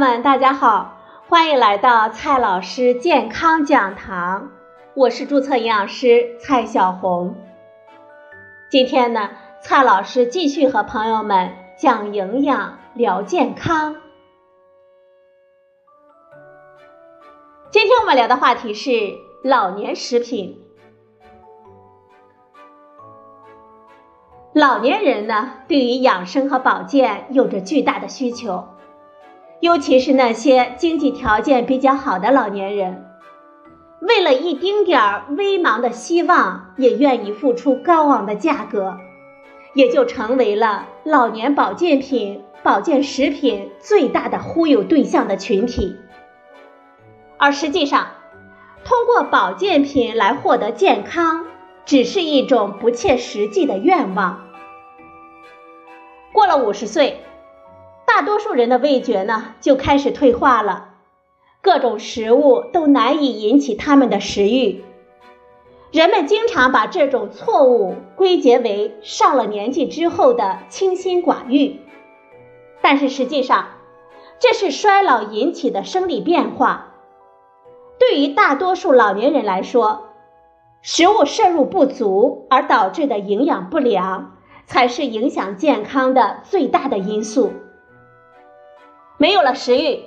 们，大家好，欢迎来到蔡老师健康讲堂，我是注册营养师蔡小红。今天呢，蔡老师继续和朋友们讲营养、聊健康。今天我们聊的话题是老年食品。老年人呢，对于养生和保健有着巨大的需求。尤其是那些经济条件比较好的老年人，为了一丁点儿微茫的希望，也愿意付出高昂的价格，也就成为了老年保健品、保健食品最大的忽悠对象的群体。而实际上，通过保健品来获得健康，只是一种不切实际的愿望。过了五十岁。大多数人的味觉呢就开始退化了，各种食物都难以引起他们的食欲。人们经常把这种错误归结为上了年纪之后的清心寡欲，但是实际上，这是衰老引起的生理变化。对于大多数老年人来说，食物摄入不足而导致的营养不良，才是影响健康的最大的因素。没有了食欲，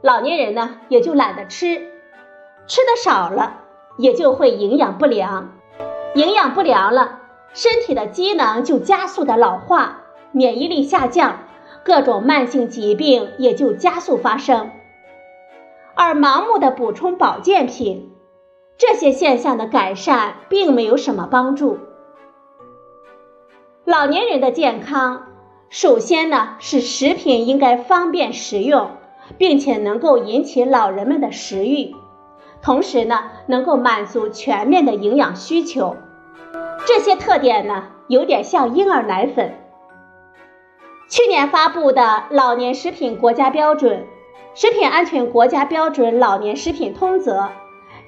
老年人呢也就懒得吃，吃的少了也就会营养不良，营养不良了，身体的机能就加速的老化，免疫力下降，各种慢性疾病也就加速发生。而盲目的补充保健品，这些现象的改善并没有什么帮助。老年人的健康。首先呢，是食品应该方便食用，并且能够引起老人们的食欲，同时呢，能够满足全面的营养需求。这些特点呢，有点像婴儿奶粉。去年发布的《老年食品国家标准》《食品安全国家标准老年食品通则》，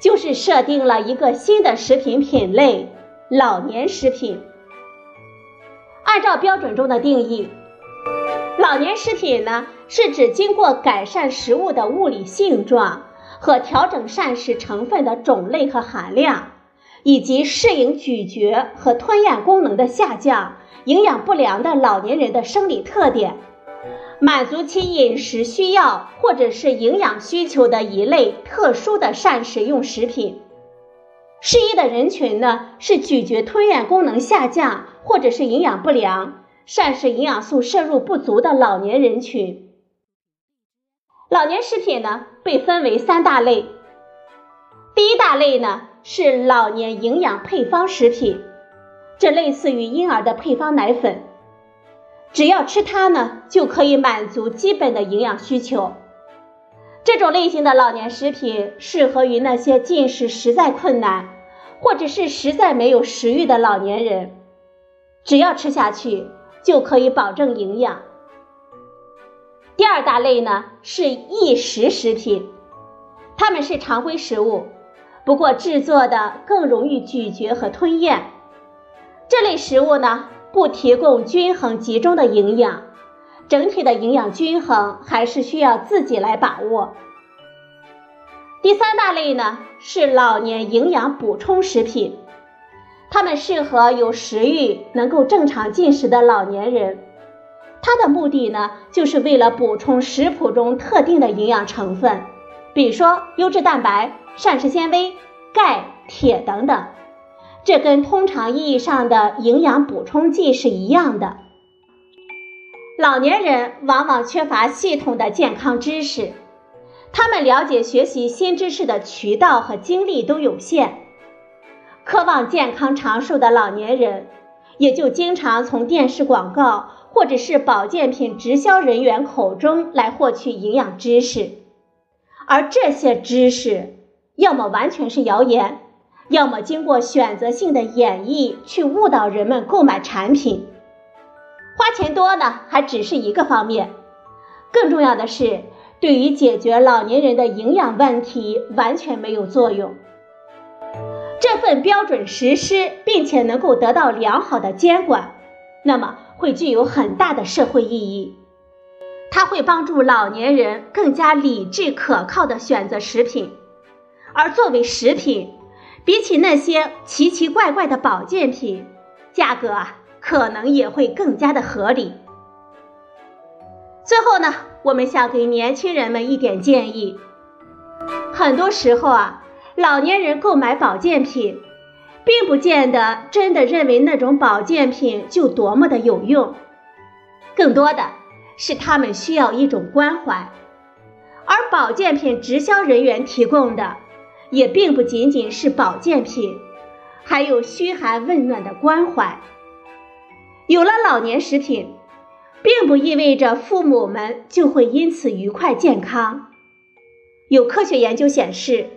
就是设定了一个新的食品品类——老年食品。按照标准中的定义，老年食品呢是指经过改善食物的物理性状和调整膳食成分的种类和含量，以及适应咀嚼和吞咽功能的下降、营养不良的老年人的生理特点，满足其饮食需要或者是营养需求的一类特殊的膳食用食品。适宜的人群呢是咀嚼吞咽功能下降。或者是营养不良、膳食营养素摄入不足的老年人群。老年食品呢被分为三大类。第一大类呢是老年营养配方食品，这类似于婴儿的配方奶粉，只要吃它呢就可以满足基本的营养需求。这种类型的老年食品适合于那些进食实在困难，或者是实在没有食欲的老年人。只要吃下去就可以保证营养。第二大类呢是易食食品，它们是常规食物，不过制作的更容易咀嚼和吞咽。这类食物呢不提供均衡集中的营养，整体的营养均衡还是需要自己来把握。第三大类呢是老年营养补充食品。它们适合有食欲、能够正常进食的老年人。它的目的呢，就是为了补充食谱中特定的营养成分，比如说优质蛋白、膳食纤维、钙、铁等等。这跟通常意义上的营养补充剂是一样的。老年人往往缺乏系统的健康知识，他们了解学习新知识的渠道和精力都有限。渴望健康长寿的老年人，也就经常从电视广告或者是保健品直销人员口中来获取营养知识，而这些知识要么完全是谣言，要么经过选择性的演绎去误导人们购买产品。花钱多呢，还只是一个方面，更重要的是，对于解决老年人的营养问题完全没有作用。这份标准实施，并且能够得到良好的监管，那么会具有很大的社会意义。它会帮助老年人更加理智可靠的选择食品，而作为食品，比起那些奇奇怪怪的保健品，价格啊可能也会更加的合理。最后呢，我们想给年轻人们一点建议，很多时候啊，老年人购买保健品，并不见得真的认为那种保健品就多么的有用，更多的。是他们需要一种关怀，而保健品直销人员提供的也并不仅仅是保健品，还有嘘寒问暖的关怀。有了老年食品，并不意味着父母们就会因此愉快健康。有科学研究显示，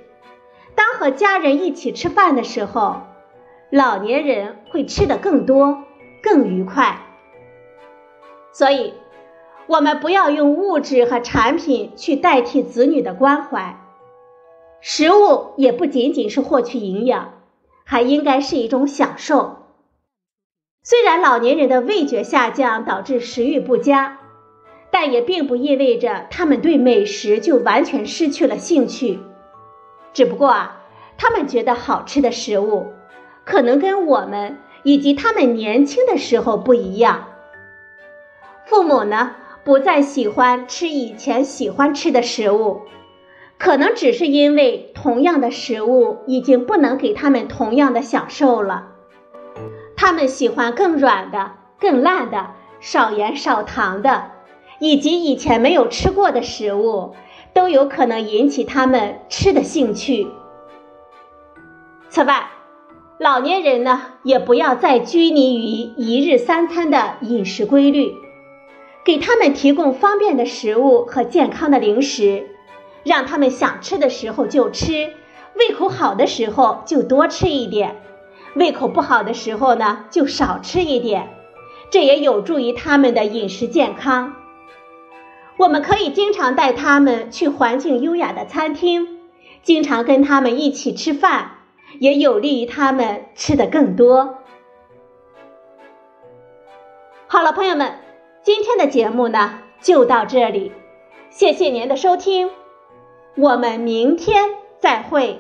当和家人一起吃饭的时候，老年人会吃得更多、更愉快。所以。我们不要用物质和产品去代替子女的关怀，食物也不仅仅是获取营养，还应该是一种享受。虽然老年人的味觉下降导致食欲不佳，但也并不意味着他们对美食就完全失去了兴趣。只不过啊，他们觉得好吃的食物，可能跟我们以及他们年轻的时候不一样。父母呢？不再喜欢吃以前喜欢吃的食物，可能只是因为同样的食物已经不能给他们同样的享受了。他们喜欢更软的、更烂的、少盐少糖的，以及以前没有吃过的食物，都有可能引起他们吃的兴趣。此外，老年人呢，也不要再拘泥于一日三餐的饮食规律。给他们提供方便的食物和健康的零食，让他们想吃的时候就吃，胃口好的时候就多吃一点，胃口不好的时候呢就少吃一点，这也有助于他们的饮食健康。我们可以经常带他们去环境优雅的餐厅，经常跟他们一起吃饭，也有利于他们吃的更多。好了，朋友们。今天的节目呢，就到这里，谢谢您的收听，我们明天再会。